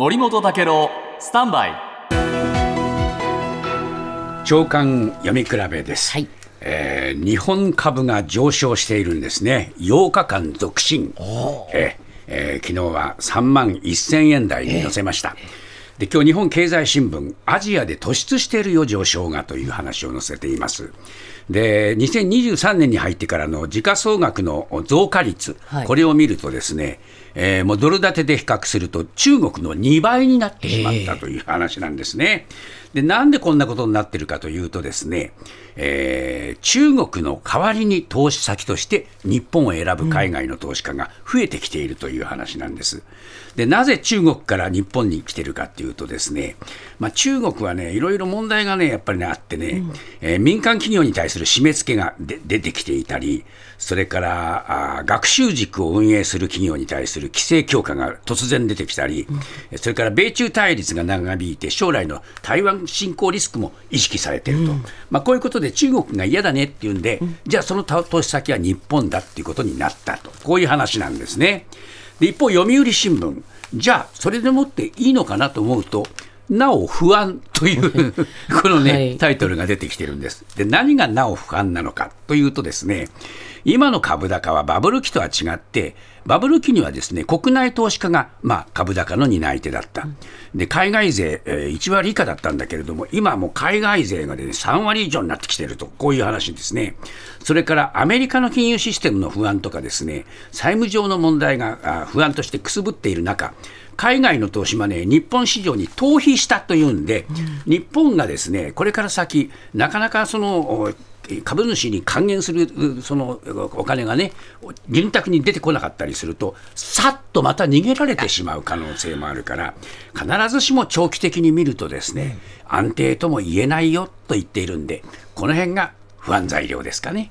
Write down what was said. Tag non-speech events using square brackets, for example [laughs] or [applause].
森本武郎スタンバイ。長官読み比べです、はい。えー日本株が上昇しているんですね。8日間続伸。えーえー昨日は3万1000円台に乗せました、で今日日本経済新聞アジアで突出しているよ上昇がという話を載せていますで2023年に入ってからの時価総額の増加率、はいこれを見るとですね、えーもうドル建てで比較すると中国の2倍になってしまったという話なんですね。でなんでこんなことになってるかというとですね、えー中国の代わりに投資先として日本を選ぶ海外の投資家が増えてきているという話なんです。でなぜ中国から日本に来てるかっていうとですね、まあ、中国はねいろいろ問題がねやっぱりねあってね、えー民間企業に対する締め付けがで出てきていたりそれからあー学習塾を運営する企業に対する規制強化が突然出てきたり、それから米中対立が長引いて将来の台湾侵攻リスクも意識されていると、まあ、こういうことで中国が嫌だねっていうんで、じゃあその投資先は日本だっていうことになったと。こういう話なんですね。で一方、読売新聞、じゃあ、それでもっていいのかなと思うと、なお不安という [laughs] このね、はいタイトルが出てきてるんです。で、何がなお不安なのかというとですね、今の株高はバブル期とは違って、バブル期にはですね、国内投資家が、まあ、株高の担い手だった。で、海外税、えー1割以下だったんだけれども、今はもう海外税が、ね、3割以上になってきていると、こういう話ですね。それからアメリカの金融システムの不安とかですね、債務上の問題があ不安としてくすぶっている中、海外の投資マネー、日本市場に逃避したというんで、日本がですねこれから先、なかなかそのお株主に還元するうそのお金がね、潤沢に出てこなかったりすると、さっとまた逃げられてしまう可能性もあるから、必ずしも長期的に見るとですね、安定とも言えないよと言っているんで、この辺が不安材料ですかね。